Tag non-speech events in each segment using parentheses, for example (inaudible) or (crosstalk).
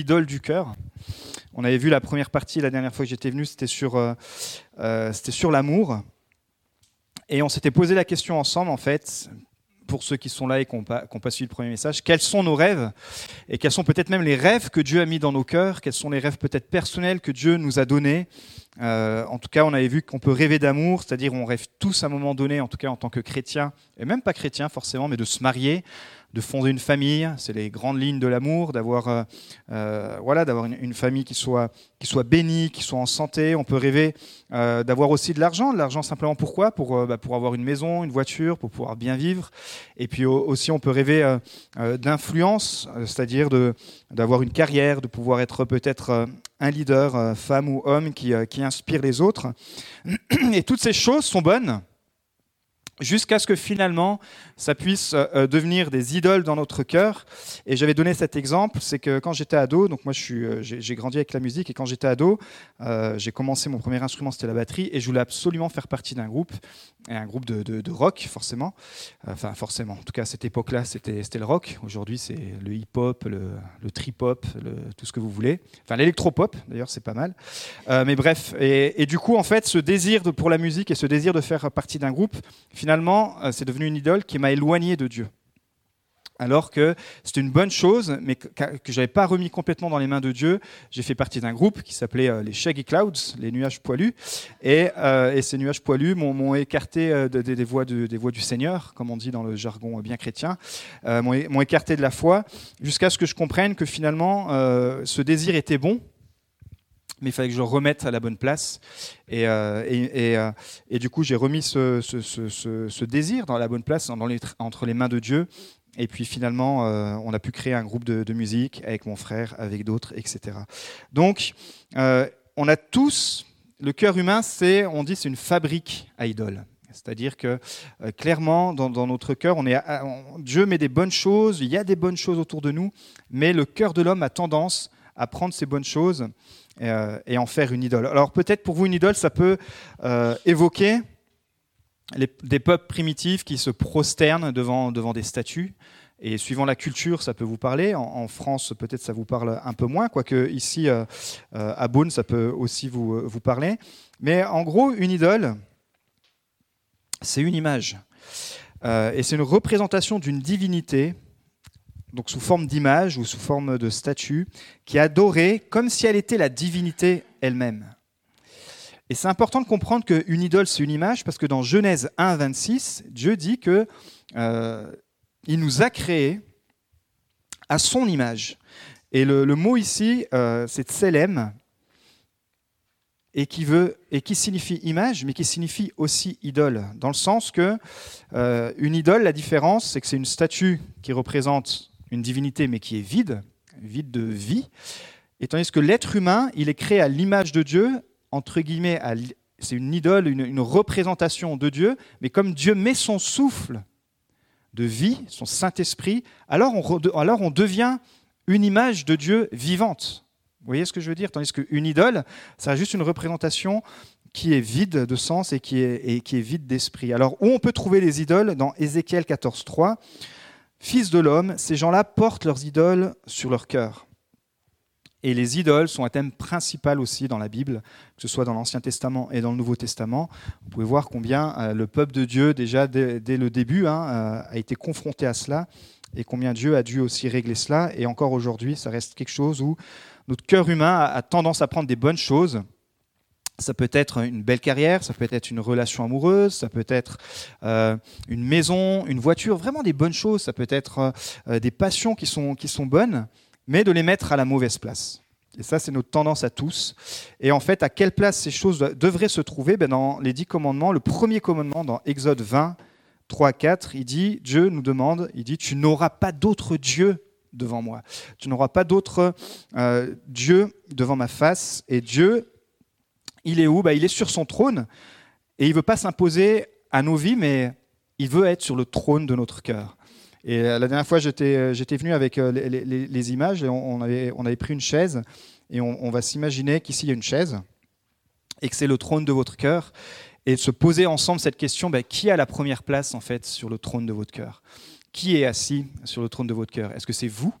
idole du cœur. On avait vu la première partie la dernière fois que j'étais venu, c'était sur, euh, euh, sur l'amour. Et on s'était posé la question ensemble, en fait, pour ceux qui sont là et qui n'ont pas, pas, suivi le premier message, quels sont nos rêves et quels sont peut-être même les rêves que Dieu a mis dans nos cœurs, quels sont les rêves peut-être personnels que Dieu nous a donnés. Euh, en tout cas, on avait vu qu'on peut rêver d'amour, c'est-à-dire on rêve tous à un moment donné, en tout cas en tant que chrétien, et même pas chrétien forcément, mais de se marier, de fonder une famille, c'est les grandes lignes de l'amour, d'avoir euh, euh, voilà, d'avoir une, famille qui soit, qui soit bénie, qui soit en santé. On peut rêver euh, d'avoir aussi de l'argent, de l'argent simplement pourquoi? Pour, bah, pour avoir une maison, une voiture, pour pouvoir bien vivre. Et puis aussi, on peut rêver d'influence, c'est-à-dire d'avoir une carrière, de pouvoir être peut-être un leader, femme ou homme, qui, qui inspire les autres. (clears throat) Et toutes ces choses sont bonnes jusqu'à ce que finalement ça puisse euh, euh, devenir des idoles dans notre cœur. Et j'avais donné cet exemple, c'est que quand j'étais ado, donc moi euh, j'ai grandi avec la musique, et quand j'étais ado, j'ai commencé mon premier instrument, c'était la batterie, et je voulais absolument faire partie d'un groupe, et un groupe de, rock forcément. Enfin forcément, en tout cas à cette époque-là c'était le rock, aujourd'hui c'est le hip-hop, le, trip-hop, tout ce que vous voulez. Enfin l'électro-pop d'ailleurs c'est pas mal. mais bref, et, et, du coup en fait ce désir de, pour la musique et ce désir de faire partie d'un groupe, finalement c'est devenu une idole qui m'a éloigné de Dieu. Alors que c'était une bonne chose, mais que, je n'avais pas remis complètement dans les mains de Dieu. J'ai fait partie d'un groupe qui s'appelait euh, les Shaggy Clouds, les nuages poilus. Et, euh, ces nuages poilus m'ont écarté euh, des, voies des voies du Seigneur, comme on dit dans le jargon bien chrétien, m'ont écarté de la foi, jusqu'à ce que je comprenne que finalement, ce désir était bon, mais il fallait que je le remette à la bonne place. Et, euh, euh, du coup, j'ai remis ce, désir dans la bonne place, entre les mains de Dieu. Et puis finalement, euh, on a pu créer un groupe de, musique avec mon frère, avec d'autres, etc. Donc, on a tous, le cœur humain, c'est, on dit, c'est une fabrique à idoles. C'est-à-dire que clairement, dans, notre cœur, Dieu met des bonnes choses, il y a des bonnes choses autour de nous, mais le cœur de l'homme a tendance à prendre ces bonnes choses euh, et, en faire une idole. Alors peut-être pour vous, une idole, ça peut euh, évoquer des peuples primitifs qui se prosternent devant, devant des statues. Et suivant la culture, ça peut vous parler. En, France, peut-être ça vous parle un peu moins, quoique ici, euh, à Beaune, ça peut aussi vous, vous parler. Mais en gros, une idole, c'est une image. et c'est une représentation d'une divinité donc sous forme d'image ou sous forme de statue, qui est adorée comme si elle était la divinité elle-même. Et c'est important de comprendre qu'une idole, c'est une image, parce que dans Genèse 1, 26, Dieu dit que euh, il nous a créés à son image. Et le, mot ici, euh, c'est tselem, et qui, veut, et qui signifie image, mais qui signifie aussi idole, dans le sens que euh, une idole, la différence, c'est que c'est une statue qui représente une divinité, mais qui est vide, vide de vie. Et tandis que l'être humain, il est créé à l'image de Dieu, entre guillemets, c'est une idole, une, représentation de Dieu, mais comme Dieu met son souffle de vie, son Saint-Esprit, alors on, alors on devient une image de Dieu vivante. Vous voyez ce que je veux dire? Tandis qu'une idole, c'est juste une représentation qui est vide de sens et qui est, et qui est vide d'esprit. Alors, où on peut trouver les idoles? Dans Ézéchiel 14, 3, Fils de l'homme, ces gens-là portent leurs idoles sur leur cœur. Et les idoles sont un thème principal aussi dans la Bible, que ce soit dans l'Ancien Testament et dans le Nouveau Testament. Vous pouvez voir combien euh, le peuple de Dieu, déjà dès, le début, hein, euh, a été confronté à cela, et combien Dieu a dû aussi régler cela. Et encore aujourd'hui, ça reste quelque chose où notre cœur humain a tendance à prendre des bonnes choses, ça peut être une belle carrière, ça peut être une relation amoureuse, ça peut être euh, une maison, une voiture, vraiment des bonnes choses, ça peut être euh, des passions qui sont, qui sont bonnes, mais de les mettre à la mauvaise place. Et ça, c'est notre tendance à tous. Et en fait, à quelle place ces choses devraient se trouver? Ben Dans les dix commandements, le premier commandement dans Exode 20, 3, 4, il dit, Dieu nous demande, il dit, tu n'auras pas d'autre Dieu devant moi. Tu n'auras pas d'autre euh, Dieu devant ma face. Et Dieu, il est où bah, Il est sur son trône et il ne veut pas s'imposer à nos vies, mais il veut être sur le trône de notre cœur. Et euh, la dernière fois, j'étais, euh, venu avec euh, les, images et on, avait, on, avait, pris une chaise et on, va s'imaginer qu'ici il y a une chaise et que c'est le trône de votre cœur et se poser ensemble cette question bah, qui a la première place en fait sur le trône de votre cœur? Qui est assis sur le trône de votre cœur? Est-ce que c'est vous?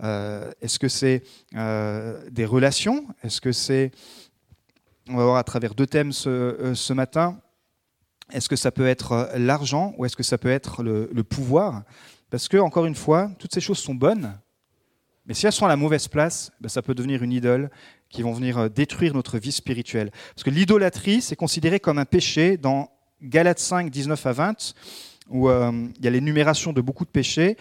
Est-ce que c'est des relations? Est-ce que c'est... On va voir à travers deux thèmes ce, ce matin. Est-ce que ça peut être l'argent ou est-ce que ça peut être le, pouvoir? Parce que, encore une fois, toutes ces choses sont bonnes, mais si elles sont à la mauvaise place, ben, ça peut devenir une idole qui vont venir euh, détruire notre vie spirituelle. Parce que l'idolâtrie, c'est considéré comme un péché dans Galates 5, 19 à 20, où euh, il y a l'énumération de beaucoup de péchés.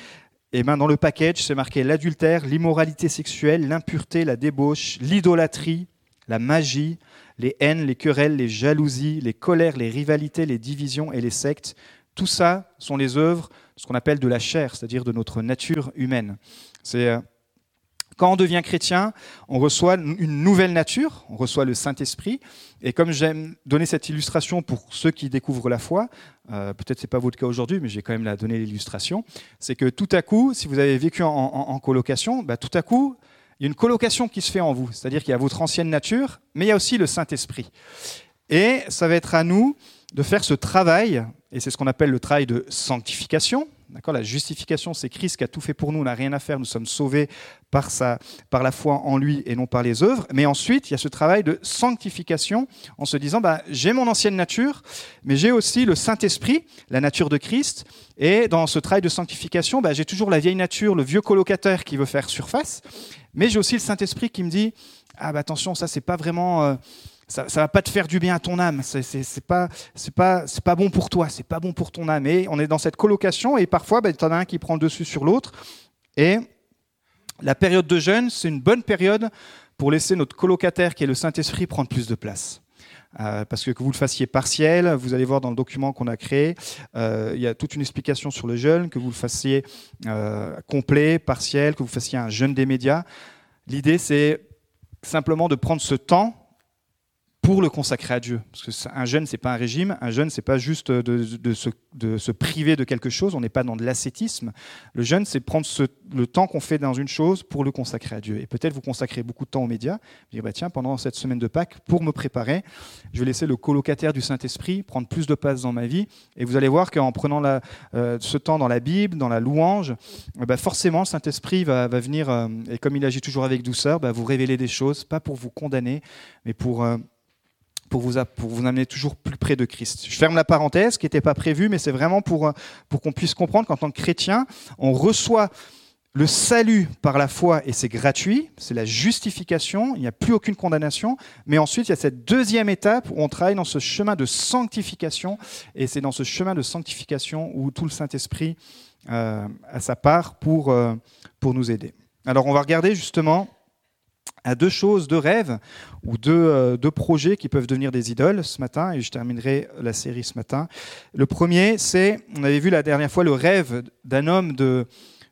Et ben dans le package, c'est marqué l'adultère, l'immoralité sexuelle, l'impureté, la débauche, l'idolâtrie, la magie, les haines, les querelles, les jalousies, les colères, les rivalités, les divisions et les sectes. Tout ça sont les œuvres, ce qu'on appelle de la chair, c'est-à-dire de notre nature humaine. C'est euh, quand on devient chrétien, on reçoit une nouvelle nature, on reçoit le Saint-Esprit. Et comme j'aime donner cette illustration pour ceux qui découvrent la foi, euh, peut-être ce n'est pas votre cas aujourd'hui, mais j'ai quand même la donner l'illustration, c'est que tout à coup, si vous avez vécu en, colocation, bah, tout à coup, il y a une colocation qui se fait en vous. C'est-à-dire qu'il y a votre ancienne nature, mais il y a aussi le Saint-Esprit. Et ça va être à nous de faire ce travail, et c'est ce qu'on appelle le travail de sanctification, la justification, c'est Christ qui a tout fait pour nous, on n'a rien à faire, nous sommes sauvés par, sa, par la foi en lui et non par les œuvres. Mais ensuite, il y a ce travail de sanctification en se disant, bah, j'ai mon ancienne nature, mais j'ai aussi le Saint-Esprit, la nature de Christ. Et dans ce travail de sanctification, bah, j'ai toujours la vieille nature, le vieux colocataire qui veut faire surface, mais j'ai aussi le Saint-Esprit qui me dit, ah bah attention, ça c'est pas vraiment... Euh, ça ne va pas te faire du bien à ton âme. C'est n'est pas, pas, pas bon pour toi, c'est pas bon pour ton âme. Et on est dans cette colocation et parfois, ben, tu en as un qui prend le dessus sur l'autre. Et la période de jeûne, c'est une bonne période pour laisser notre colocataire, qui est le Saint-Esprit, prendre plus de place. Euh, parce que que vous le fassiez partiel, vous allez voir dans le document qu'on a créé, euh, il y a toute une explication sur le jeûne, que vous le fassiez euh, complet, partiel, que vous fassiez un jeûne des médias. L'idée, c'est simplement de prendre ce temps pour le consacrer à Dieu. Parce qu'un jeûne, c'est pas un régime. Un jeûne, c'est pas juste de, se, priver de quelque chose. On n'est pas dans de l'ascétisme. Le jeûne, c'est prendre le temps qu'on fait dans une chose pour le consacrer à Dieu. Et peut-être vous consacrez beaucoup de temps aux médias. Dire, bah, tiens, pendant cette semaine de Pâques, pour me préparer, je vais laisser le colocataire du Saint-Esprit prendre plus de place dans ma vie. Et vous allez voir qu'en prenant euh, ce temps dans la Bible, dans la louange, eh ben, forcément, le Saint-Esprit va, venir, euh, et comme il agit toujours avec douceur, bah, vous révéler des choses, pas pour vous condamner, mais pour... Euh, pour vous, pour vous amener toujours plus près de Christ. Je ferme la parenthèse qui n'était pas prévue, mais c'est vraiment pour, pour qu'on puisse comprendre qu'en tant que chrétien, on reçoit le salut par la foi et c'est gratuit, c'est la justification, il n'y a plus aucune condamnation, mais ensuite il y a cette deuxième étape où on travaille dans ce chemin de sanctification, et c'est dans ce chemin de sanctification où tout le Saint-Esprit euh, a sa part euh, pour nous aider. Alors on va regarder justement à deux choses, deux rêves ou euh, deux, projets qui peuvent devenir des idoles ce matin, et je terminerai la série ce matin. Le premier, c'est, on avait vu la dernière fois le rêve d'un homme de,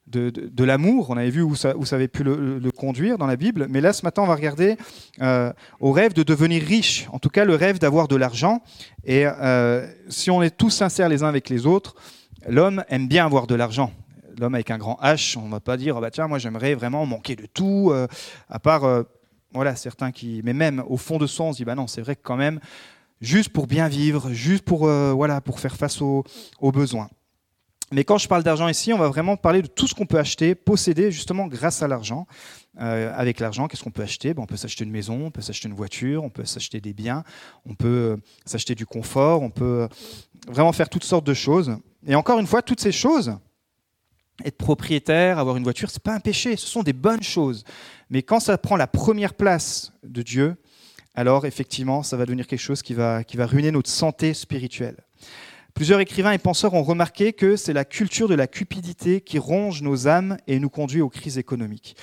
de, l'amour, on avait vu où ça, où ça avait pu le, conduire dans la Bible, mais là ce matin on va regarder euh, au rêve de devenir riche, en tout cas le rêve d'avoir de l'argent, et euh, si on est tous sincères les uns avec les autres, l'homme aime bien avoir de l'argent l'homme avec un grand H, on ne va pas dire, oh bah tiens, moi j'aimerais vraiment manquer de tout, euh, à part, euh, voilà, certains qui... Mais même au fond de soi, on se dit, bah non, c'est vrai que quand même, juste pour bien vivre, juste pour, euh, voilà, pour faire face aux, besoins. Mais quand je parle d'argent ici, on va vraiment parler de tout ce qu'on peut acheter, posséder justement grâce à l'argent. avec l'argent, qu'est-ce qu'on peut acheter? Ben, On peut s'acheter une maison, on peut s'acheter une voiture, on peut s'acheter des biens, on peut s'acheter du confort, on peut vraiment faire toutes sortes de choses. Et encore une fois, toutes ces choses, être propriétaire, avoir une voiture, ce n'est pas un péché, ce sont des bonnes choses. Mais quand ça prend la première place de Dieu, alors effectivement, ça va devenir quelque chose qui va, qui va ruiner notre santé spirituelle. Plusieurs écrivains et penseurs ont remarqué que c'est la culture de la cupidité qui ronge nos âmes et nous conduit aux crises économiques.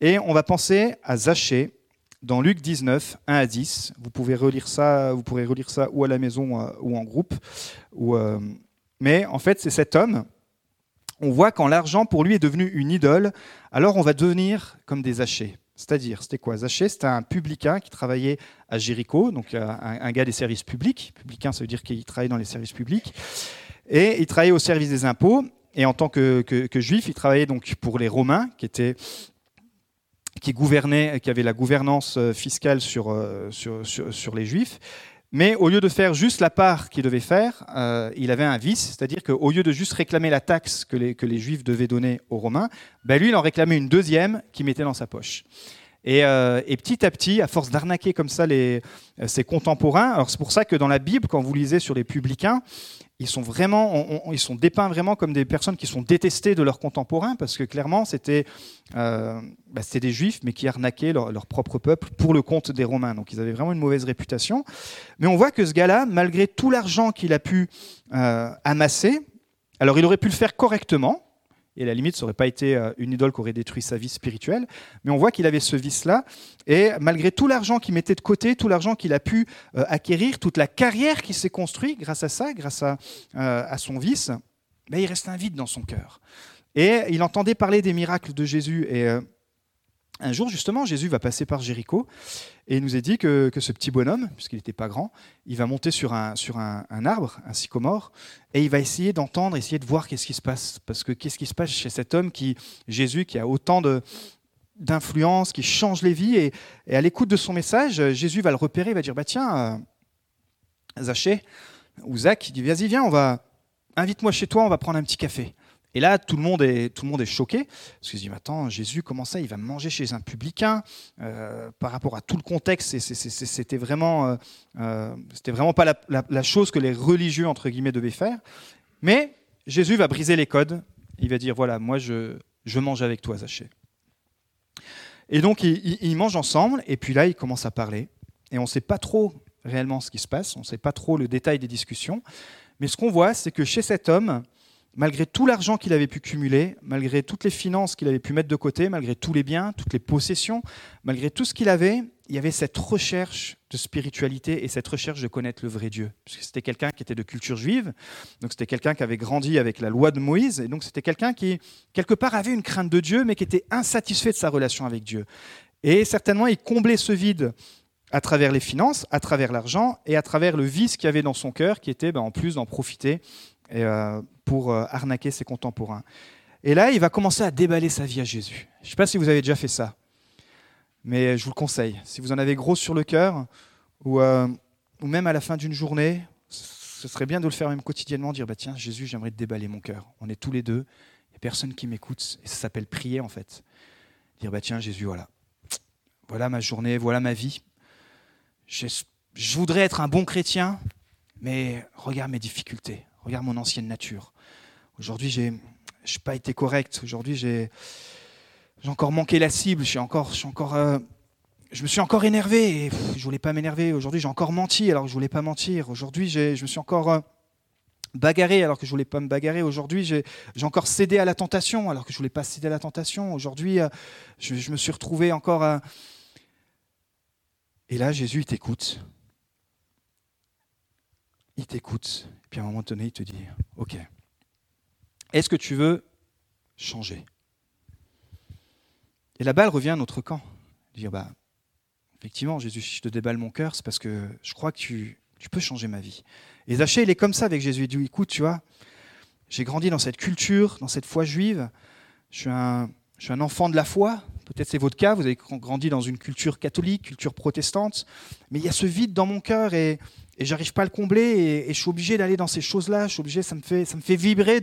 Et on va penser à Zachée dans Luc 19, 1 à 10. Vous pouvez relire ça, vous pourrez relire ça ou à la maison ou en groupe. Ou, euh, Mais en fait, c'est cet homme on voit quand l'argent pour lui est devenu une idole, alors on va devenir comme des Zachées. C'est-à-dire, c'était quoi? Zachée, c'était un publicain qui travaillait à Jéricho, donc euh, un, gars des services publics. Publicain, ça veut dire qu'il travaillait dans les services publics. Et il travaillait au service des impôts. Et en tant que, juif, il travaillait donc pour les Romains, qui étaient qui gouvernaient, qui avaient la gouvernance euh, fiscale euh, sur, sur, sur les Juifs. Mais au lieu de faire juste la part qu'il devait faire, euh, il avait un vice, c'est-à-dire qu'au lieu de juste réclamer la taxe que les, Juifs devaient donner aux Romains, ben lui, il en réclamait une deuxième qu'il mettait dans sa poche. Et, euh, et, petit à petit, à force d'arnaquer comme ça les, ses contemporains, alors c'est pour ça que dans la Bible, quand vous lisez sur les publicains, ils sont vraiment, ils sont dépeints vraiment comme des personnes qui sont détestées de leurs contemporains, parce que clairement, c'était euh, bah, des juifs, mais qui arnaquaient leur, propre peuple pour le compte des Romains. Donc ils avaient vraiment une mauvaise réputation. Mais on voit que ce gars-là, malgré tout l'argent qu'il a pu euh, amasser, alors il aurait pu le faire correctement, et la limite, ça n'aurait pas été euh, une idole qui aurait détruit sa vie spirituelle. Mais on voit qu'il avait ce vice-là. Et malgré tout l'argent qu'il mettait de côté, tout l'argent qu'il a pu euh, acquérir, toute la carrière qui s'est construite grâce à ça, grâce à, euh, à son vice, ben, il reste un vide dans son cœur. Et il entendait parler des miracles de Jésus. Et un jour, justement, Jésus va passer par Jéricho et il nous est dit que, ce petit bonhomme, puisqu'il n'était pas grand, il va monter sur, un, arbre, un sycomore, et il va essayer d'entendre, essayer de voir qu'est-ce qui se passe. Parce que qu'est-ce qui se passe chez cet homme, qui, Jésus, qui a autant d'influence, qui change les vies, et, à l'écoute de son message, Jésus va le repérer, il va dire, bah tiens, euh, Zachée, ou Zach, il dit, vas-y, viens, on va, invite-moi chez toi, on va prendre un petit café. Et là, tout le monde est, tout le monde est choqué, parce qu'ils se disent, attends, Jésus, comment ça, il va manger chez un publicain euh, Par rapport à tout le contexte, c'était vraiment, euh, euh, vraiment pas la, chose que les religieux, entre guillemets, devaient faire. Mais Jésus va briser les codes, il va dire, voilà, moi, je, je mange avec toi, Zachée. Et donc, ils mangent ensemble, et puis là, ils commencent à parler, et on ne sait pas trop réellement ce qui se passe, on ne sait pas trop le détail des discussions, mais ce qu'on voit, c'est que chez cet homme, malgré tout l'argent qu'il avait pu cumuler, malgré toutes les finances qu'il avait pu mettre de côté, malgré tous les biens, toutes les possessions, malgré tout ce qu'il avait, il y avait cette recherche de spiritualité et cette recherche de connaître le vrai Dieu. C'était quelqu'un qui était de culture juive, donc c'était quelqu'un qui avait grandi avec la loi de Moïse, et donc c'était quelqu'un qui, quelque part, avait une crainte de Dieu, mais qui était insatisfait de sa relation avec Dieu. Et certainement, il comblait ce vide à travers les finances, à travers l'argent et à travers le vice qu'il y avait dans son cœur, qui était ben, en plus d'en profiter euh, pour euh, arnaquer ses contemporains. Et là, il va commencer à déballer sa vie à Jésus. Je ne sais pas si vous avez déjà fait ça, mais je vous le conseille. Si vous en avez gros sur le cœur, ou, euh, ou même à la fin d'une journée, ce serait bien de le faire même quotidiennement, dire bah, Tiens, Jésus, j'aimerais te déballer mon cœur. On est tous les deux, il n'y a personne qui m'écoute, et ça s'appelle prier en fait. Dire bah, Tiens, Jésus, voilà. Voilà ma journée, voilà ma vie. Je voudrais être un bon chrétien, mais regarde mes difficultés, regarde mon ancienne nature. Aujourd'hui, je n'ai pas été correct. Aujourd'hui, j'ai encore manqué la cible. Je, encore, je, encore, euh, je me suis encore énervé et je voulais pas m'énerver. Aujourd'hui, j'ai encore menti alors que je voulais pas mentir. Aujourd'hui, je me suis encore euh, bagarré alors que je voulais pas me bagarrer. Aujourd'hui, j'ai encore cédé à la tentation alors que je voulais pas céder à la tentation. Aujourd'hui, euh, je, je, me suis retrouvé encore à... Et là, Jésus, il t'écoute il t'écoute. Puis à un moment donné, il te dit, OK, est-ce que tu veux changer? Et la balle revient à notre camp. Dire, bah, effectivement, Jésus, si je te déballe mon cœur, c'est parce que je crois que tu, peux changer ma vie. Et Zachée, il est comme ça avec Jésus. Il dit, écoute, tu vois, j'ai grandi dans cette culture, dans cette foi juive. Je je suis un enfant de la foi. Peut-être c'est votre cas, vous avez grandi dans une culture catholique, culture protestante. Mais il y a ce vide dans mon cœur et et j'arrive pas à le combler et, je suis obligé d'aller dans ces choses-là. Je suis obligé, ça me fait, ça me fait vibrer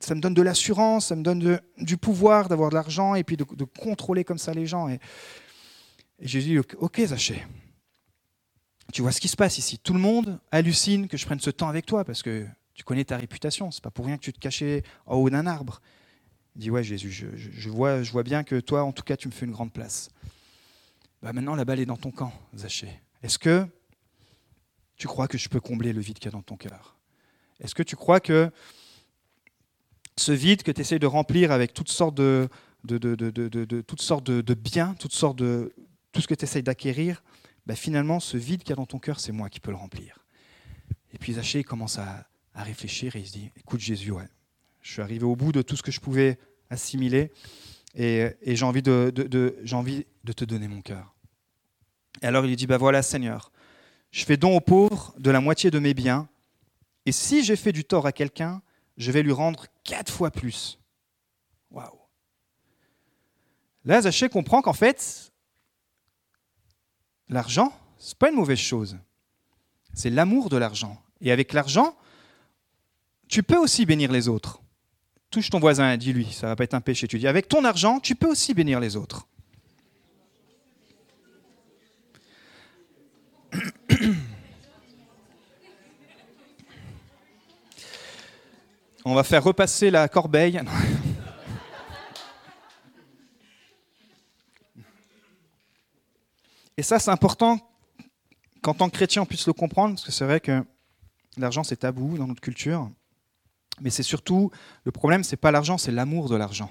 ça me donne de l'assurance, ça me donne du pouvoir d'avoir de l'argent et puis de, contrôler comme ça les gens. Et, j'ai dit, ok Zaché, tu vois ce qui se passe ici. Tout le monde hallucine que je prenne ce temps avec toi parce que tu connais ta réputation. C'est pas pour rien que tu te cachais en haut d'un arbre. Il dit, ouais Jésus, je, vois, je vois bien que toi, en tout cas, tu me fais une grande place. Bah maintenant, la balle est dans ton camp, Zaché. Est-ce que tu crois que je peux combler le vide qu'il y a dans ton cœur? Est-ce que tu crois que ce vide que tu essaies de remplir avec toutes sortes de, de, toutes sortes de, biens, toutes sortes de tout ce que tu essayes d'acquérir, bah finalement, ce vide qu'il y a dans ton cœur, c'est moi qui peux le remplir. Et puis Zachée commence à, réfléchir et il se dit, écoute Jésus, ouais, je suis arrivé au bout de tout ce que je pouvais assimiler et, j'ai envie, de, te donner mon cœur. Et alors il lui dit, bah voilà Seigneur, je fais don aux pauvres de la moitié de mes biens, et si j'ai fait du tort à quelqu'un, je vais lui rendre quatre fois plus. Waouh Là, Zachée comprend qu'en fait, l'argent, ce n'est pas une mauvaise chose. c'est l'amour de l'argent. Et avec l'argent, tu peux aussi bénir les autres. Touche ton voisin, dis-lui, ça va pas être un péché. Tu dis, avec ton argent, tu peux aussi bénir les autres. On va faire repasser la corbeille. Et ça, c'est important qu'en tant que chrétien, on puisse le comprendre, parce que c'est vrai que l'argent, c'est tabou dans notre culture. Mais c'est surtout, le problème, c'est pas l'argent, c'est l'amour de l'argent.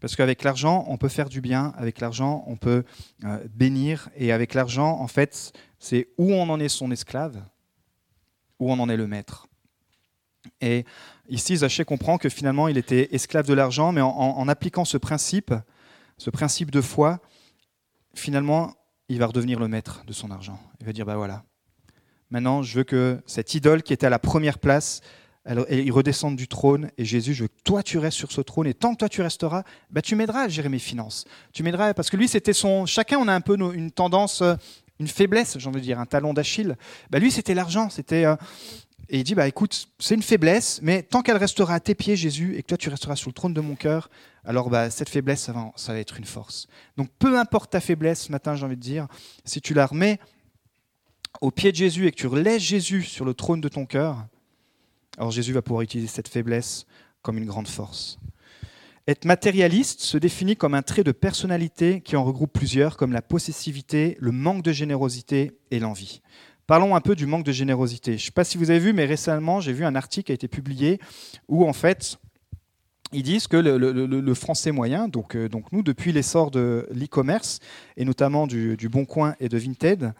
Parce qu'avec l'argent, on peut faire du bien, avec l'argent, on peut euh, bénir, et avec l'argent, en fait, c'est où on en est son esclave, où on en est le maître. Et ici, Zaché comprend que finalement, il était esclave de l'argent, mais en, appliquant ce principe, ce principe de foi, finalement, il va redevenir le maître de son argent. Il va dire, bah voilà, maintenant, je veux que cette idole qui était à la première place, alors, il redescend du trône et Jésus, je veux que toi tu restes sur ce trône et tant que toi tu resteras, bah, tu m'aideras à gérer mes finances. Tu m'aideras parce que lui c'était son. Chacun on a un peu une tendance, euh, une faiblesse, j'ai envie de dire, un talon d'Achille. Bah, lui c'était l'argent, c'était. Euh, et il dit bah écoute, c'est une faiblesse, mais tant qu'elle restera à tes pieds Jésus et que toi tu resteras sur le trône de mon cœur, alors bah, cette faiblesse ça va, ça va être une force. Donc peu importe ta faiblesse ce matin, j'ai envie de dire, si tu la remets au pied de Jésus et que tu relèves Jésus sur le trône de ton cœur alors Jésus va pouvoir utiliser cette faiblesse comme une grande force. Être matérialiste se définit comme un trait de personnalité qui en regroupe plusieurs, comme la possessivité, le manque de générosité et l'envie. Parlons un peu du manque de générosité. Je ne sais pas si vous avez vu, mais récemment, j'ai vu un article qui a été publié où, en fait, ils disent que le, français moyen, donc, euh, donc nous, depuis l'essor de l'e-commerce, et notamment du, du Bon Coin et de Vinted,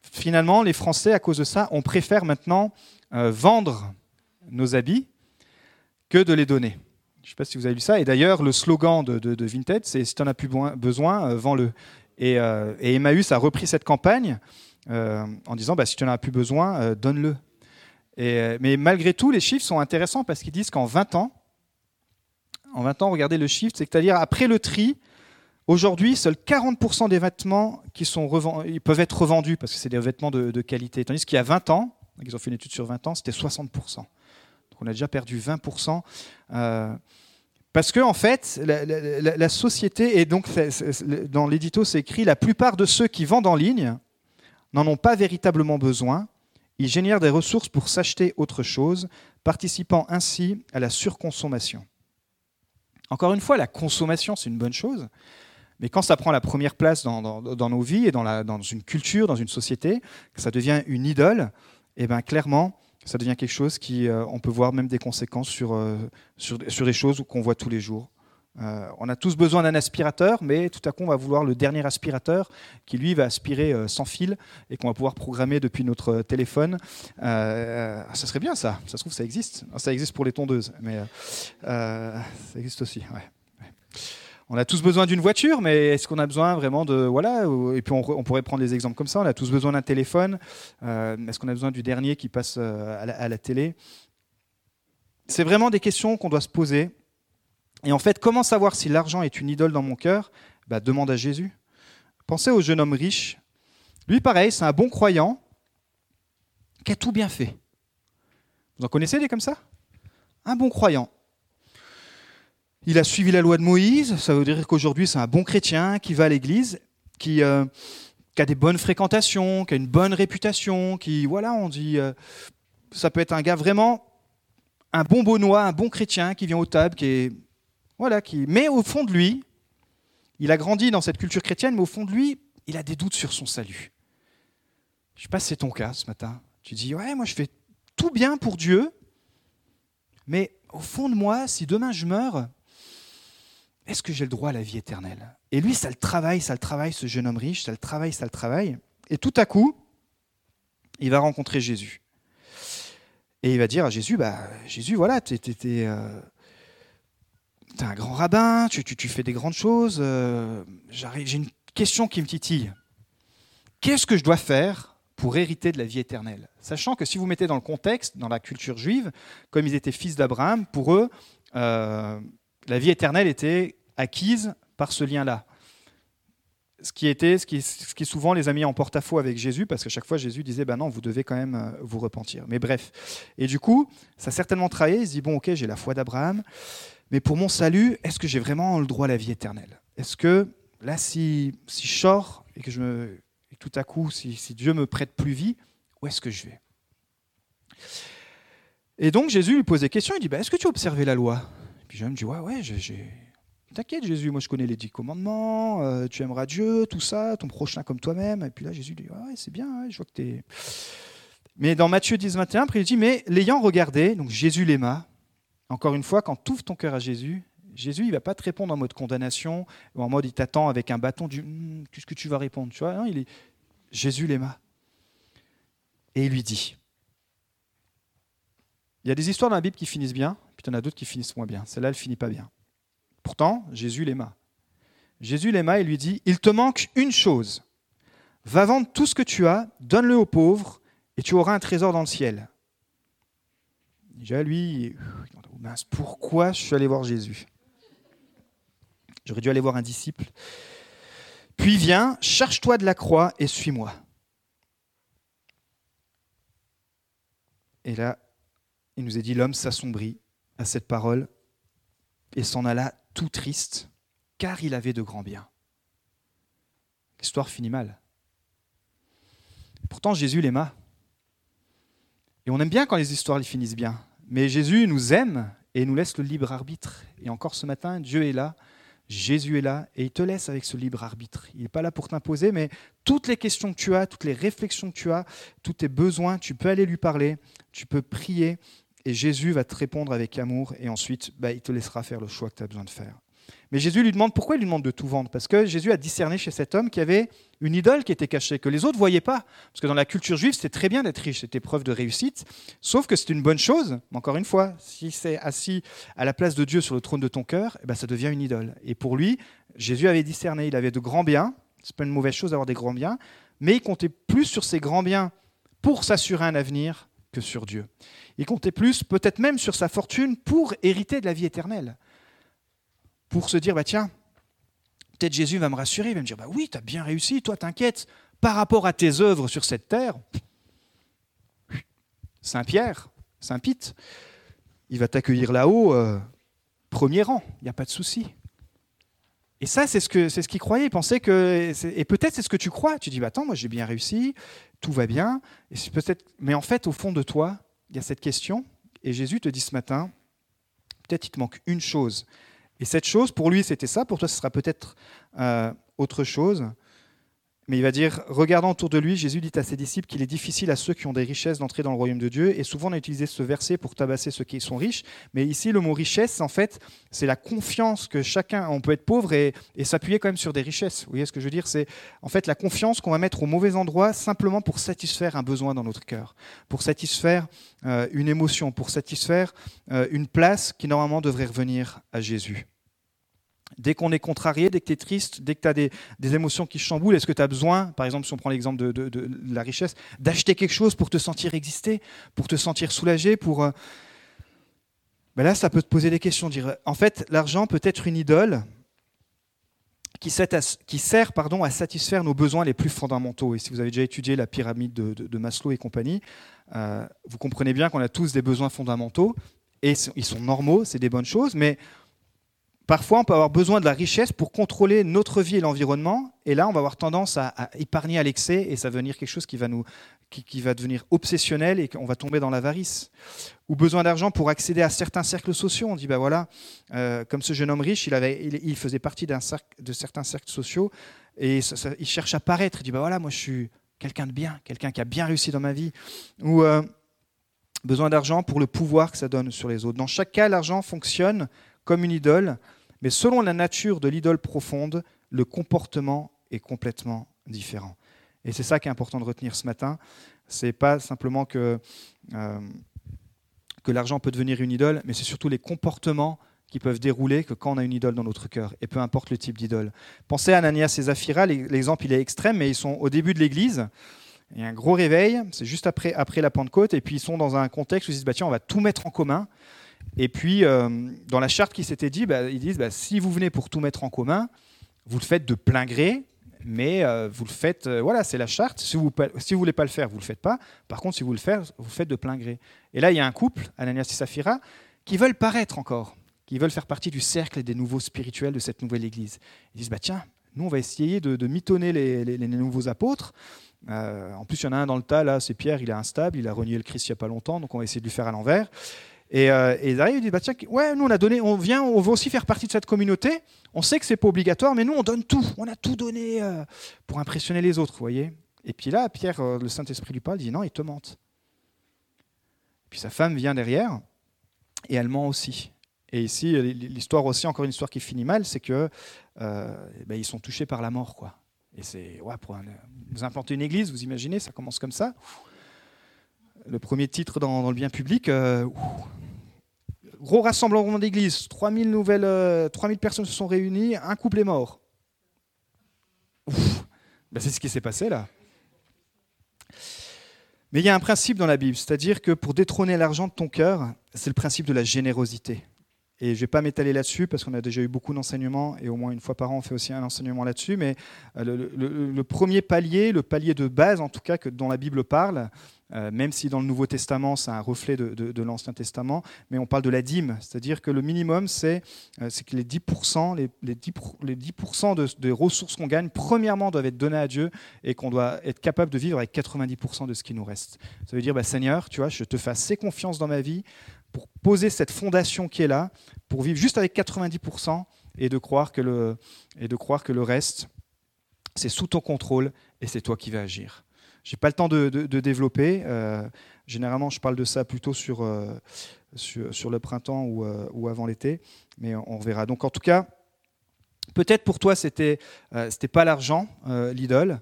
finalement, les Français, à cause de ça, on préfère maintenant euh, vendre nos habits que de les donner. Je ne sais pas si vous avez vu ça. Et d'ailleurs, le slogan de, Vinted, c'est si tu en as plus besoin, euh, vends-le. Euh, et, Emmaüs a repris cette campagne euh, en disant bah, si tu n'en as plus besoin, donne-le. mais malgré tout, les chiffres sont intéressants parce qu'ils disent qu'en 20 ans, en 20 ans, regardez le chiffre, c'est-à-dire après le tri, aujourd'hui, seuls 40% des vêtements qui sont ils peuvent être revendus parce que c'est des vêtements de, de qualité. Tandis qu'il y a 20 ans, ils ont fait une étude sur 20 ans, c'était 60% on a déjà perdu 20%. Euh, parce que, en fait, la, société, et donc dans l'édito, c'est écrit la plupart de ceux qui vendent en ligne n'en ont pas véritablement besoin. Ils génèrent des ressources pour s'acheter autre chose, participant ainsi à la surconsommation. Encore une fois, la consommation, c'est une bonne chose, mais quand ça prend la première place dans, nos vies et dans, dans, une culture, dans une société, que ça devient une idole, et eh bien clairement, ça devient quelque chose qui, euh, on peut voir même des conséquences sur, euh, sur, sur, des choses qu'on voit tous les jours. Euh, on a tous besoin d'un aspirateur, mais tout à coup, on va vouloir le dernier aspirateur qui, lui, va aspirer sans fil et qu'on va pouvoir programmer depuis notre téléphone. ça serait bien, ça. Ça se trouve, ça existe. Ça existe pour les tondeuses, mais ça existe aussi. On a tous besoin d'une voiture, mais est-ce qu'on a besoin vraiment de voilà Et puis on, pourrait prendre des exemples comme ça. On a tous besoin d'un téléphone. Euh, est-ce qu'on a besoin du dernier qui passe euh, à la, télé? C'est vraiment des questions qu'on doit se poser. Et en fait, comment savoir si l'argent est une idole dans mon cœur? Bah, Demande à Jésus. Pensez au jeune homme riche. Lui, pareil, c'est un bon croyant qui a tout bien fait. Vous en connaissez des comme ça? Un bon croyant. Il a suivi la loi de Moïse, ça veut dire qu'aujourd'hui c'est un bon chrétien qui va à l'église, qui, euh, a des bonnes fréquentations, qui a une bonne réputation, qui, voilà, on dit, euh, ça peut être un gars vraiment, un bon bonnois, un bon chrétien qui vient aux tables, qui est, voilà, qui, mais au fond de lui, il a grandi dans cette culture chrétienne, mais au fond de lui, il a des doutes sur son salut. Je sais pas si c'est ton cas ce matin. Tu dis, ouais, moi je fais tout bien pour Dieu, mais au fond de moi, si demain je meurs, est-ce que j'ai le droit à la vie éternelle? Et lui, ça le travaille, ça le travaille, ce jeune homme riche, ça le travaille, ça le travaille. Et tout à coup, il va rencontrer Jésus. Et il va dire à Jésus, bah, Jésus, voilà, tu es, euh, un grand rabbin, tu, fais des grandes choses, euh, j'ai une question qui me titille. Qu'est-ce que je dois faire pour hériter de la vie éternelle? Sachant que si vous mettez dans le contexte, dans la culture juive, comme ils étaient fils d'Abraham, pour eux, euh, la vie éternelle était acquise par ce lien-là. ce qui était, ce qui, souvent les a en porte-à-faux avec Jésus, parce que chaque fois Jésus disait, ben non, vous devez quand même euh, vous repentir. Mais bref. Et du coup, ça a certainement travaillé. Il se dit, bon, ok, j'ai la foi d'Abraham, mais pour mon salut, est-ce que j'ai vraiment le droit à la vie éternelle? Est-ce que là, si, si je sors et que je me, tout à coup, si, Dieu me prête plus vie, où est-ce que je vais? Et donc Jésus lui pose des questions. Il dit, ben, est-ce que tu as observé la loi? Puis je me dis, ouais, ouais, j'ai T'inquiète, Jésus, moi je connais les dix commandements, euh, tu aimeras Dieu, tout ça, ton prochain comme toi-même. Et puis là, Jésus dit Ouais, c'est bien, je vois que t'es. Mais dans Matthieu 10, 21, après, il dit Mais l'ayant regardé, donc Jésus l'aima, encore une fois, quand tu ouvres ton cœur à Jésus, Jésus, il ne va pas te répondre en mode condamnation ou en mode il t'attend avec un bâton du hm, Qu'est-ce que tu vas répondre tu vois, il est... Jésus l'aima. Et il lui dit Il y a des histoires dans la Bible qui finissent bien, puis y en a d'autres qui finissent moins bien. Celle-là, elle finit pas bien. Pourtant, Jésus l'aima. Jésus l'aima et lui dit, Il te manque une chose. Va vendre tout ce que tu as, donne-le aux pauvres, et tu auras un trésor dans le ciel. Déjà, lui, mince, pourquoi je suis allé voir Jésus? J'aurais dû aller voir un disciple. Puis viens, charge-toi de la croix et suis-moi. Et là, il nous est dit, l'homme s'assombrit à cette parole et s'en alla tout triste, car il avait de grands biens. L'histoire finit mal. Pourtant, Jésus l'aima. Et on aime bien quand les histoires finissent bien. Mais Jésus nous aime et nous laisse le libre arbitre. Et encore ce matin, Dieu est là, Jésus est là, et il te laisse avec ce libre arbitre. Il n'est pas là pour t'imposer, mais toutes les questions que tu as, toutes les réflexions que tu as, tous tes besoins, tu peux aller lui parler, tu peux prier, et Jésus va te répondre avec amour et ensuite, bah, il te laissera faire le choix que tu as besoin de faire. Mais Jésus lui demande pourquoi il lui demande de tout vendre? Parce que Jésus a discerné chez cet homme qu'il y avait une idole qui était cachée, que les autres ne voyaient pas. Parce que dans la culture juive, c'était très bien d'être riche, c'était preuve de réussite. Sauf que c'est une bonne chose, encore une fois, si c'est assis à la place de Dieu sur le trône de ton cœur, eh ben ça devient une idole. Et pour lui, Jésus avait discerné, il avait de grands biens. C'est pas une mauvaise chose d'avoir des grands biens, mais il comptait plus sur ses grands biens pour s'assurer un avenir que sur Dieu. Il comptait plus, peut-être même sur sa fortune, pour hériter de la vie éternelle. Pour se dire, bah tiens, peut-être Jésus va me rassurer, il va me dire, bah oui, tu as bien réussi, toi t'inquiète, par rapport à tes œuvres sur cette terre, Saint-Pierre, Saint-Pite, il va t'accueillir là-haut, euh, premier rang, il n'y a pas de souci. Et ça, c'est ce que c'est ce qu'il croyait. Il pensait que et peut-être c'est ce que tu crois. Tu dis, bah, attends, moi j'ai bien réussi, tout va bien. Et peut-être, mais en fait, au fond de toi, il y a cette question, et Jésus te dit ce matin, peut-être il te manque une chose. Et cette chose, pour lui, c'était ça, pour toi, ce sera peut-être euh, autre chose. Mais il va dire, regardant autour de lui, Jésus dit à ses disciples qu'il est difficile à ceux qui ont des richesses d'entrer dans le royaume de Dieu. Et souvent, on a utilisé ce verset pour tabasser ceux qui sont riches. Mais ici, le mot richesse, en fait, c'est la confiance que chacun, on peut être pauvre et, s'appuyer quand même sur des richesses. Vous voyez ce que je veux dire? C'est en fait la confiance qu'on va mettre au mauvais endroit simplement pour satisfaire un besoin dans notre cœur, pour satisfaire euh, une émotion, pour satisfaire euh, une place qui normalement devrait revenir à Jésus. Dès qu'on est contrarié, dès que tu es triste, dès que tu as des, émotions qui chamboulent, est-ce que tu as besoin, par exemple si on prend l'exemple de, la richesse, d'acheter quelque chose pour te sentir exister, pour te sentir soulagé, pour... Euh, ben là, ça peut te poser des questions. Dire, en fait, l'argent peut être une idole qui, sert pardon, à satisfaire nos besoins les plus fondamentaux. Et si vous avez déjà étudié la pyramide de, Maslow et compagnie, euh, vous comprenez bien qu'on a tous des besoins fondamentaux, et ils sont normaux, c'est des bonnes choses, mais Parfois, on peut avoir besoin de la richesse pour contrôler notre vie et l'environnement. Et là, on va avoir tendance à, épargner à l'excès et ça va devenir quelque chose qui va, nous, qui, va devenir obsessionnel et qu'on va tomber dans l'avarice. Ou besoin d'argent pour accéder à certains cercles sociaux. On dit, bah voilà, euh, comme ce jeune homme riche, il, faisait partie de certains cercles sociaux et il cherche à paraître. Il dit, bah voilà, moi je suis quelqu'un de bien, quelqu'un qui a bien réussi dans ma vie. Ou euh, besoin d'argent pour le pouvoir que ça donne sur les autres. Dans chaque cas, l'argent fonctionne comme une idole, mais selon la nature de l'idole profonde, le comportement est complètement différent. Et c'est ça qui est important de retenir ce matin. C'est pas simplement que, euh, que l'argent peut devenir une idole, mais c'est surtout les comportements qui peuvent dérouler que quand on a une idole dans notre cœur, et peu importe le type d'idole. Pensez à Ananias et Zaphira, l'exemple il est extrême, mais ils sont au début de l'Église, il y a un gros réveil, c'est juste après, la Pentecôte, et puis ils sont dans un contexte où ils disent, bah, tiens, on va tout mettre en commun, et puis, euh, dans la charte qui s'était dit, bah, ils disent, bah, si vous venez pour tout mettre en commun, vous le faites de plein gré, mais euh, vous le faites, euh, voilà, c'est la charte. Si vous vous voulez pas le faire, vous le faites pas. Par contre, si vous le faites, vous le faites de plein gré. Et là, il y a un couple, Ananias et Saphira, qui veulent paraître encore, qui veulent faire partie du cercle des nouveaux spirituels de cette nouvelle Église. Ils disent, bah tiens, nous, on va essayer de, mitonner les, les, nouveaux apôtres. En plus, il y en a un dans le tas, là, c'est Pierre, il est instable, il a renié le Christ il n'y a pas longtemps, donc on va essayer de lui faire à l'envers. Et, euh, ils arrivent, ils bah, tiens, ouais, nous on a donné, on vient, on veut aussi faire partie de cette communauté. On sait que c'est pas obligatoire, mais nous on donne tout. On a tout donné euh, pour impressionner les autres, vous voyez. Et puis là, Pierre, euh, le Saint-Esprit lui parle, dit non, il te mente. Puis sa femme vient derrière et elle ment aussi. Et ici, l'histoire aussi, encore une histoire qui finit mal, c'est que ben, ils sont touchés par la mort, quoi. Et c'est ouais, pour vous implanter une église, vous imaginez, ça commence comme ça. Le premier titre dans, le bien public, Gros rassemblement d'église, 3000 nouvelles, 3000 euh, personnes se sont réunies, un couple est mort. Ben, c'est ce qui s'est passé là. Mais il y a un principe dans la Bible, c'est-à-dire que pour détrôner l'argent de ton cœur, c'est le principe de la générosité. Et je ne vais pas m'étaler là-dessus parce qu'on a déjà eu beaucoup d'enseignements et au moins une fois par an on fait aussi un enseignement là-dessus. Mais euh, le, premier palier, le palier de base en tout cas que, dont la Bible parle, euh, même si dans le Nouveau Testament, c'est un reflet de, l'Ancien Testament, mais on parle de la dîme, c'est-à-dire que le minimum, c'est euh, que les 10%, les, les 10, les 10 de, ressources qu'on gagne, premièrement, doivent être données à Dieu et qu'on doit être capable de vivre avec 90% de ce qui nous reste. Ça veut dire, bah, Seigneur, tu vois, je te fais assez confiance dans ma vie pour poser cette fondation qui est là, pour vivre juste avec 90% et de croire que le, et de croire que le reste, c'est sous ton contrôle et c'est toi qui vas agir. J'ai pas le temps de, développer. Euh, généralement, je parle de ça plutôt sur, euh, sur, le printemps ou, euh, ou avant l'été, mais on, verra. Donc, en tout cas, peut-être pour toi, c'était c'était pas l'argent, l'idole.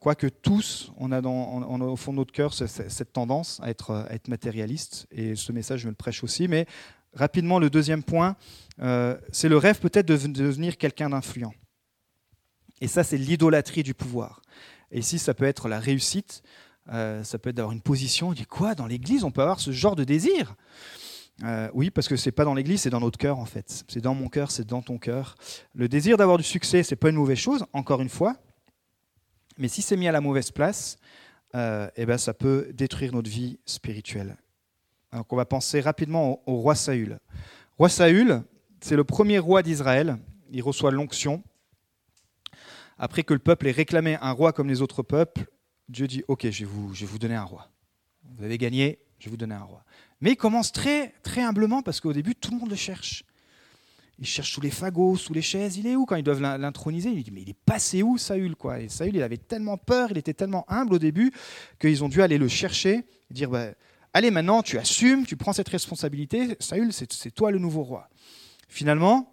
Quoique tous, on a, au fond de notre cœur cette tendance à être, matérialiste, et ce message, je me le prêche aussi. Mais rapidement, le deuxième point, c'est le rêve peut-être de devenir quelqu'un d'influent. Et ça, c'est l'idolâtrie du pouvoir. Et ici, ça peut être la réussite, euh, ça peut être d'avoir une position. On dit quoi Dans l'Église, on peut avoir ce genre de désir? Euh, Oui, parce que c'est pas dans l'Église, c'est dans notre cœur en fait. C'est dans mon cœur, c'est dans ton cœur. Le désir d'avoir du succès, c'est pas une mauvaise chose, encore une fois. Mais si c'est mis à la mauvaise place, euh, eh ben, ça peut détruire notre vie spirituelle. On va penser rapidement au, roi Saül. Roi Saül, c'est le premier roi d'Israël. Il reçoit l'onction après que le peuple ait réclamé un roi comme les autres peuples, Dieu dit Ok, je vais vous, je vous donner un roi. Vous avez gagné, je vais vous donner un roi. Mais il commence très, très humblement parce qu'au début, tout le monde le cherche. Il cherche sous les fagots, sous les chaises. Il est où quand ils doivent l'introniser? Il dit Mais il est passé où, Saül quoi? Et Saül, il avait tellement peur, il était tellement humble au début qu'ils ont dû aller le chercher et dire bah, Allez, maintenant, tu assumes, tu prends cette responsabilité. Saül, c'est toi le nouveau roi. Finalement,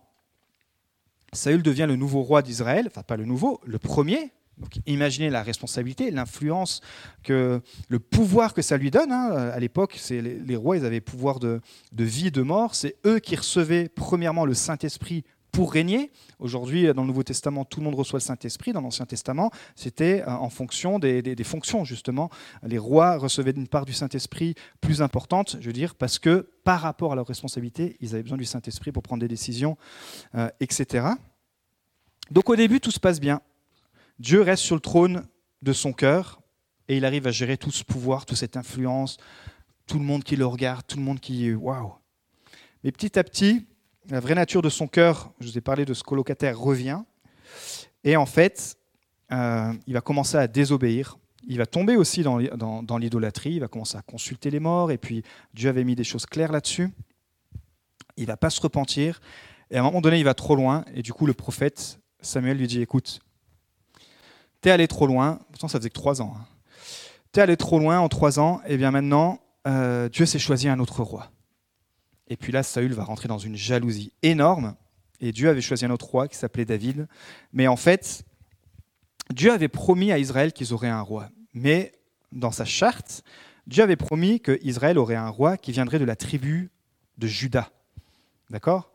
Saül devient le nouveau roi d'Israël, enfin pas le nouveau, le premier. Donc imaginez la responsabilité, l'influence, que le pouvoir que ça lui donne. Hein. À l'époque, les, les, rois, ils avaient pouvoir de, vie et de mort. C'est eux qui recevaient premièrement le Saint-Esprit pour régner. Aujourd'hui, dans le Nouveau Testament, tout le monde reçoit le Saint-Esprit. Dans l'Ancien Testament, c'était euh, en fonction des, fonctions, justement. Les rois recevaient une part du Saint-Esprit plus importante, je veux dire, parce que par rapport à leurs responsabilités, ils avaient besoin du Saint-Esprit pour prendre des décisions, euh, etc. Donc au début, tout se passe bien. Dieu reste sur le trône de son cœur et il arrive à gérer tout ce pouvoir, toute cette influence, tout le monde qui le regarde, tout le monde qui... Waouh Mais petit à petit, la vraie nature de son cœur, je vous ai parlé de ce colocataire, revient. Et en fait, euh, il va commencer à désobéir. Il va tomber aussi dans, l'idolâtrie. Il va commencer à consulter les morts. Et puis, Dieu avait mis des choses claires là-dessus. Il va pas se repentir. Et à un moment donné, il va trop loin. Et du coup, le prophète Samuel lui dit Écoute, t'es allé trop loin. Pourtant, ça faisait que trois ans. Hein. T'es allé trop loin en trois ans. Et bien maintenant, euh, Dieu s'est choisi un autre roi. Et puis là, Saül va rentrer dans une jalousie énorme. Et Dieu avait choisi un autre roi qui s'appelait David. Mais en fait, Dieu avait promis à Israël qu'ils auraient un roi. Mais dans sa charte, Dieu avait promis qu'Israël aurait un roi qui viendrait de la tribu de Juda. D'accord?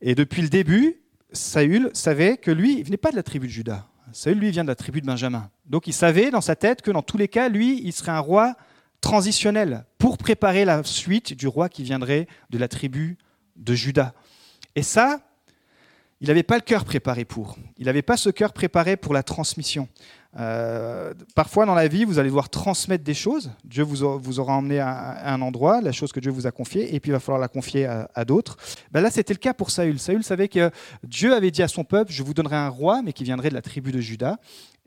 Et depuis le début, Saül savait que lui, il venait pas de la tribu de Juda. Saül, lui, vient de la tribu de Benjamin. Donc il savait dans sa tête que dans tous les cas, lui, il serait un roi transitionnel pour préparer la suite du roi qui viendrait de la tribu de Juda. Et ça, il n'avait pas le cœur préparé pour. Il n'avait pas ce cœur préparé pour la transmission. Euh, parfois dans la vie, vous allez devoir transmettre des choses. Dieu vous, aura emmené à, un endroit, la chose que Dieu vous a confiée, et puis il va falloir la confier à, d'autres. Ben là, c'était le cas pour Saül. Saül savait que Dieu avait dit à son peuple, je vous donnerai un roi, mais qui viendrait de la tribu de Juda.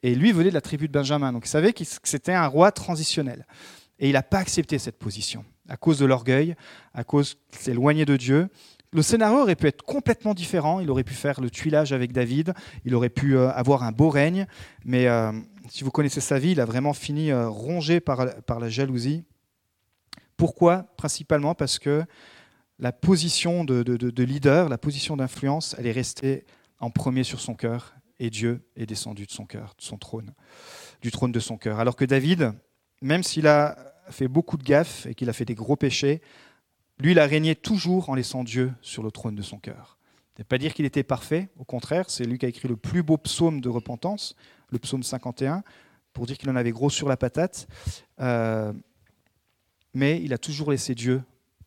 Et lui venait de la tribu de Benjamin. Donc il savait que c'était un roi transitionnel. Et il n'a pas accepté cette position à cause de l'orgueil, à cause s'est éloigné de Dieu. Le scénario aurait pu être complètement différent. Il aurait pu faire le tuilage avec David. Il aurait pu euh, avoir un beau règne. Mais euh, si vous connaissez sa vie, il a vraiment fini euh, rongé par, la jalousie. Pourquoi? Principalement parce que la position de, de leader, la position d'influence, elle est restée en premier sur son cœur. Et Dieu est descendu de son cœur, de son trône, du trône de son cœur. Alors que David, même s'il a fait beaucoup de gaffes et qu'il a fait des gros péchés, lui, il a régné toujours en laissant Dieu sur le trône de son cœur. Ce n'est pas dire qu'il était parfait, au contraire, c'est lui qui a écrit le plus beau psaume de repentance, le psaume 51, pour dire qu'il en avait gros sur la patate. Euh, mais il a toujours laissé Dieu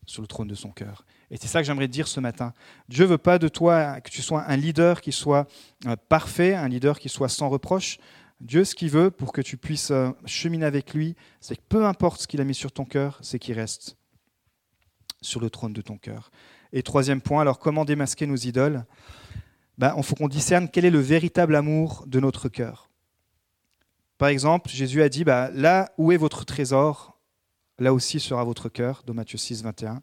sur le trône de son cœur. Et c'est ça que j'aimerais dire ce matin. Dieu veut pas de toi que tu sois un leader qui soit euh, parfait, un leader qui soit sans reproche. Dieu, ce qu'il veut pour que tu puisses euh, cheminer avec lui, c'est que peu importe ce qu'il a mis sur ton cœur, c'est qu'il reste sur le trône de ton cœur. Et troisième point, alors comment démasquer nos idoles? Ben, Il faut qu'on discerne quel est le véritable amour de notre cœur. Par exemple, Jésus a dit, ben, là où est votre trésor, là aussi sera votre cœur, dans Matthieu 6, 21.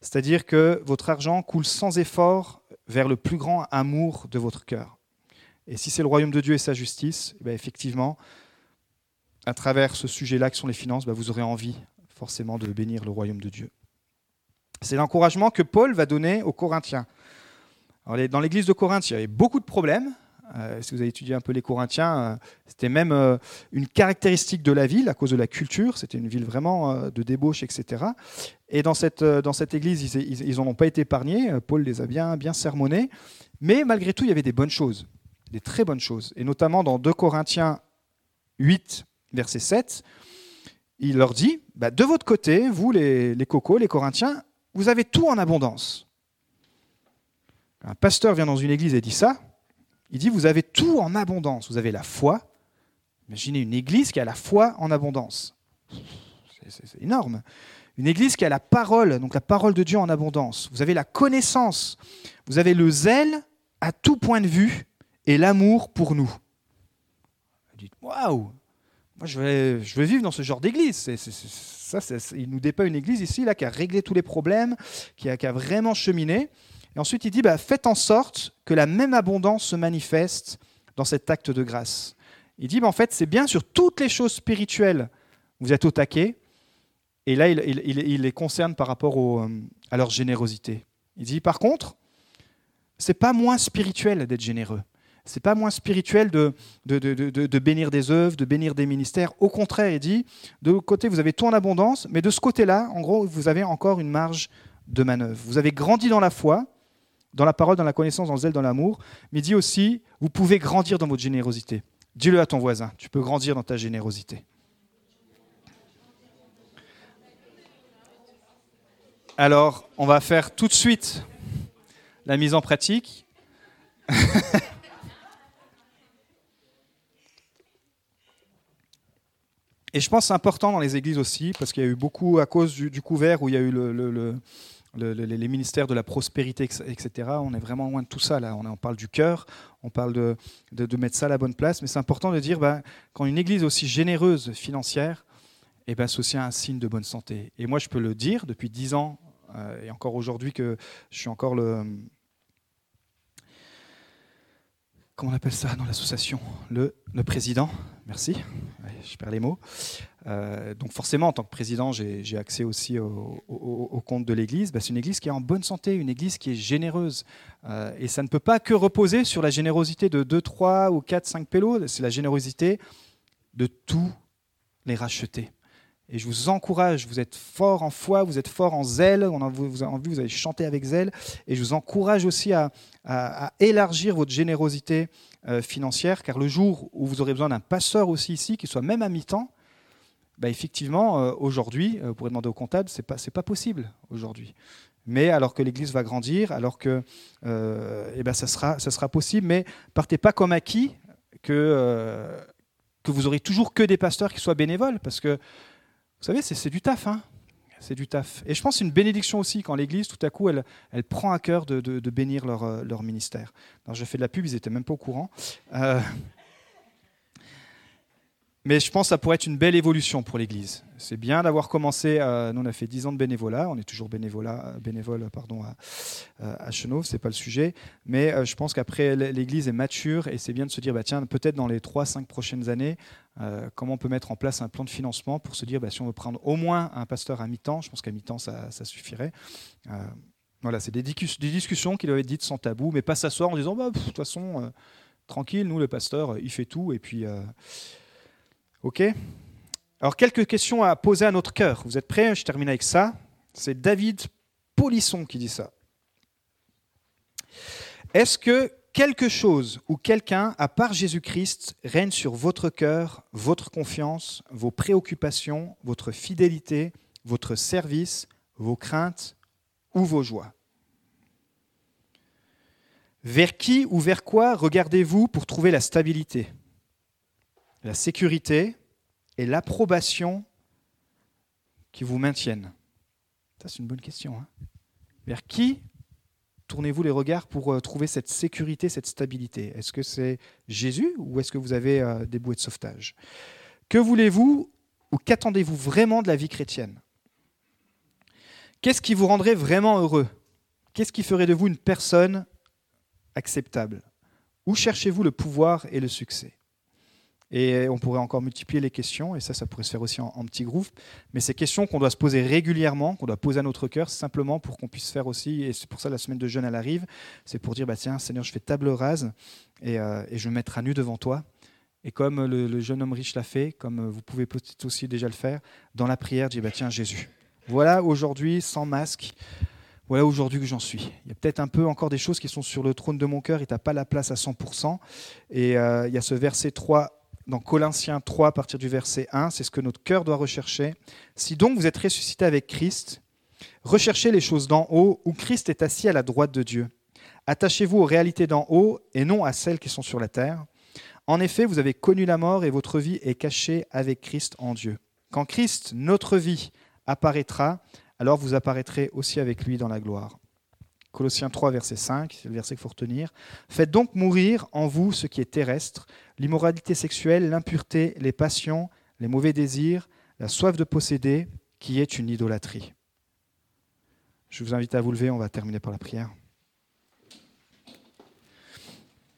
C'est-à-dire que votre argent coule sans effort vers le plus grand amour de votre cœur. Et si c'est le royaume de Dieu et sa justice, ben, effectivement, à travers ce sujet-là que sont les finances, ben, vous aurez envie forcément de bénir le royaume de Dieu. C'est l'encouragement que Paul va donner aux Corinthiens. dans l'église de Corinthe, il y avait beaucoup de problèmes. Euh, si vous avez étudié un peu les Corinthiens, euh, c'était même euh, une caractéristique de la ville à cause de la culture. C'était une ville vraiment de débauche, etc. Et dans cette, église, ils n'en ont pas été épargnés. Paul les a bien, bien sermonnés. Mais malgré tout, il y avait des bonnes choses, des très bonnes choses. Et notamment dans 2 Corinthiens 8, verset 7, il leur dit, bah, de votre côté, vous les cocos, les Corinthiens, vous avez tout en abondance. Un pasteur vient dans une église et dit ça. Il dit, vous avez tout en abondance. Vous avez la foi. Imaginez une église qui a la foi en abondance. C'est énorme. Une église qui a la parole, donc la parole de Dieu en abondance. Vous avez la connaissance. Vous avez le zèle à tout point de vue et l'amour pour nous. Vous dites, waouh, moi je veux vivre dans ce genre d'église. Il nous dépeint une église ici là, qui a réglé tous les problèmes, qui a, vraiment cheminé. Et ensuite, il dit bah, faites en sorte que la même abondance se manifeste dans cet acte de grâce. Il dit bah, en fait, c'est bien sur toutes les choses spirituelles, vous êtes au taquet. Et là, il, les concerne par rapport euh, à leur générosité. Il dit par contre, c'est pas moins spirituel d'être généreux c'est pas moins spirituel de, de, bénir des œuvres, de bénir des ministères. Au contraire, il dit, de l'autre côté, vous avez tout en abondance, mais de ce côté-là, en gros, vous avez encore une marge de manœuvre. Vous avez grandi dans la foi, dans la parole, dans la connaissance, dans le zèle, dans l'amour, mais il dit aussi, vous pouvez grandir dans votre générosité. Dis-le à ton voisin, tu peux grandir dans ta générosité. Alors, on va faire tout de suite la mise en pratique. (laughs) Et je pense c'est important dans les églises aussi, parce qu'il y a eu beaucoup, à cause du, couvert où il y a eu le, les ministères de la prospérité, etc. On est vraiment loin de tout ça, là. On, parle du cœur, on parle de, mettre ça à la bonne place, mais c'est important de dire, ben, quand une église aussi généreuse financière, eh ben, c'est un signe de bonne santé. Et moi, je peux le dire, depuis dix ans, euh, et encore aujourd'hui que je suis encore le, comment on appelle ça dans l'association le, président, merci, je perds les mots. Euh, donc forcément, en tant que président, j'ai accès aussi au, compte de l'Église. Bah, c'est une Église qui est en bonne santé, une Église qui est généreuse. Euh, et ça ne peut pas que reposer sur la générosité de 2, 3 ou 4, 5 pélos, c'est la générosité de tous les racheter. Et je vous encourage, vous êtes fort en foi, vous êtes fort en zèle, on a, vous, envie, vous allez chanter avec zèle. Et je vous encourage aussi à, élargir votre générosité euh, financière, car le jour où vous aurez besoin d'un passeur aussi ici, qui soit même à mi-temps, bah effectivement, euh, aujourd'hui, euh, vous pourrez demander au comptable, ce n'est pas, pas possible aujourd'hui. mais alors que l'Église va grandir, alors que euh, eh ben, ça, sera, ça sera possible. Mais partez pas comme acquis que, que vous aurez toujours que des pasteurs qui soient bénévoles, parce que vous savez, c'est du taf. Hein c'est du taf. Et je pense c'est une bénédiction aussi quand l'Église, tout à coup, elle, prend à cœur de, bénir leur, euh, ministère. Alors, je fais de la pub, ils n'étaient même pas au courant. Euh, mais je pense que ça pourrait être une belle évolution pour l'Église. C'est bien d'avoir commencé, euh, nous on a fait 10 ans de bénévolat, on est toujours bénévolat, bénévole pardon, à, à Chenauve, ce n'est pas le sujet, mais je pense qu'après l'Église est mature et c'est bien de se dire, bah, tiens, peut-être dans les 3-5 prochaines années, euh, comment on peut mettre en place un plan de financement pour se dire, bah, si on veut prendre au moins un pasteur à mi-temps, je pense qu'à mi-temps, ça, suffirait. Euh, voilà, c'est des, discussions qui doivent être dites sans tabou, mais pas s'asseoir en disant, bah, de toute façon, euh, tranquille, nous, le pasteur, il fait tout, et puis... OK? Alors, quelques questions à poser à notre cœur. Vous êtes prêts? Je termine avec ça. C'est David Polisson qui dit ça. Est-ce que quelque chose ou quelqu'un, à part Jésus-Christ, règne sur votre cœur, votre confiance, vos préoccupations, votre fidélité, votre service, vos craintes ou vos joies? Vers qui ou vers quoi regardez-vous pour trouver la stabilité, la sécurité et l'approbation qui vous maintiennent. Ça, c'est une bonne question. Hein. vers qui tournez-vous les regards pour euh, trouver cette sécurité, cette stabilité? Est-ce que c'est Jésus ou est-ce que vous avez euh, des bouées de sauvetage? Que voulez-vous ou qu'attendez-vous vraiment de la vie chrétienne? Qu'est-ce qui vous rendrait vraiment heureux? Qu'est-ce qui ferait de vous une personne acceptable? Où cherchez-vous le pouvoir et le succès? Et on pourrait encore multiplier les questions, et ça, ça pourrait se faire aussi en, petits groupes. Mais ces questions qu'on doit se poser régulièrement, qu'on doit poser à notre cœur, simplement pour qu'on puisse faire aussi, et c'est pour ça la semaine de jeûne, elle arrive, c'est pour dire, bah, tiens, Seigneur, je fais table rase, et, euh, je me mettrai à nu devant toi. Et comme le, jeune homme riche l'a fait, comme vous pouvez peut-être aussi déjà le faire, dans la prière, dis, bah, tiens, Jésus, voilà aujourd'hui, sans masque, voilà aujourd'hui que j'en suis. Il y a peut-être un peu encore des choses qui sont sur le trône de mon cœur et tu n'as pas la place à 100%. Et euh, il y a ce verset 3 dans Colossiens 3 à partir du verset 1, c'est ce que notre cœur doit rechercher. Si donc vous êtes ressuscité avec Christ, recherchez les choses d'en haut où Christ est assis à la droite de Dieu. Attachez-vous aux réalités d'en haut et non à celles qui sont sur la terre. En effet, vous avez connu la mort et votre vie est cachée avec Christ en Dieu. Quand Christ, notre vie, apparaîtra, alors vous apparaîtrez aussi avec lui dans la gloire. Colossiens 3, verset 5, c'est le verset qu'il faut retenir. Faites donc mourir en vous ce qui est terrestre, l'immoralité sexuelle, l'impureté, les passions, les mauvais désirs, la soif de posséder, qui est une idolâtrie. Je vous invite à vous lever, on va terminer par la prière.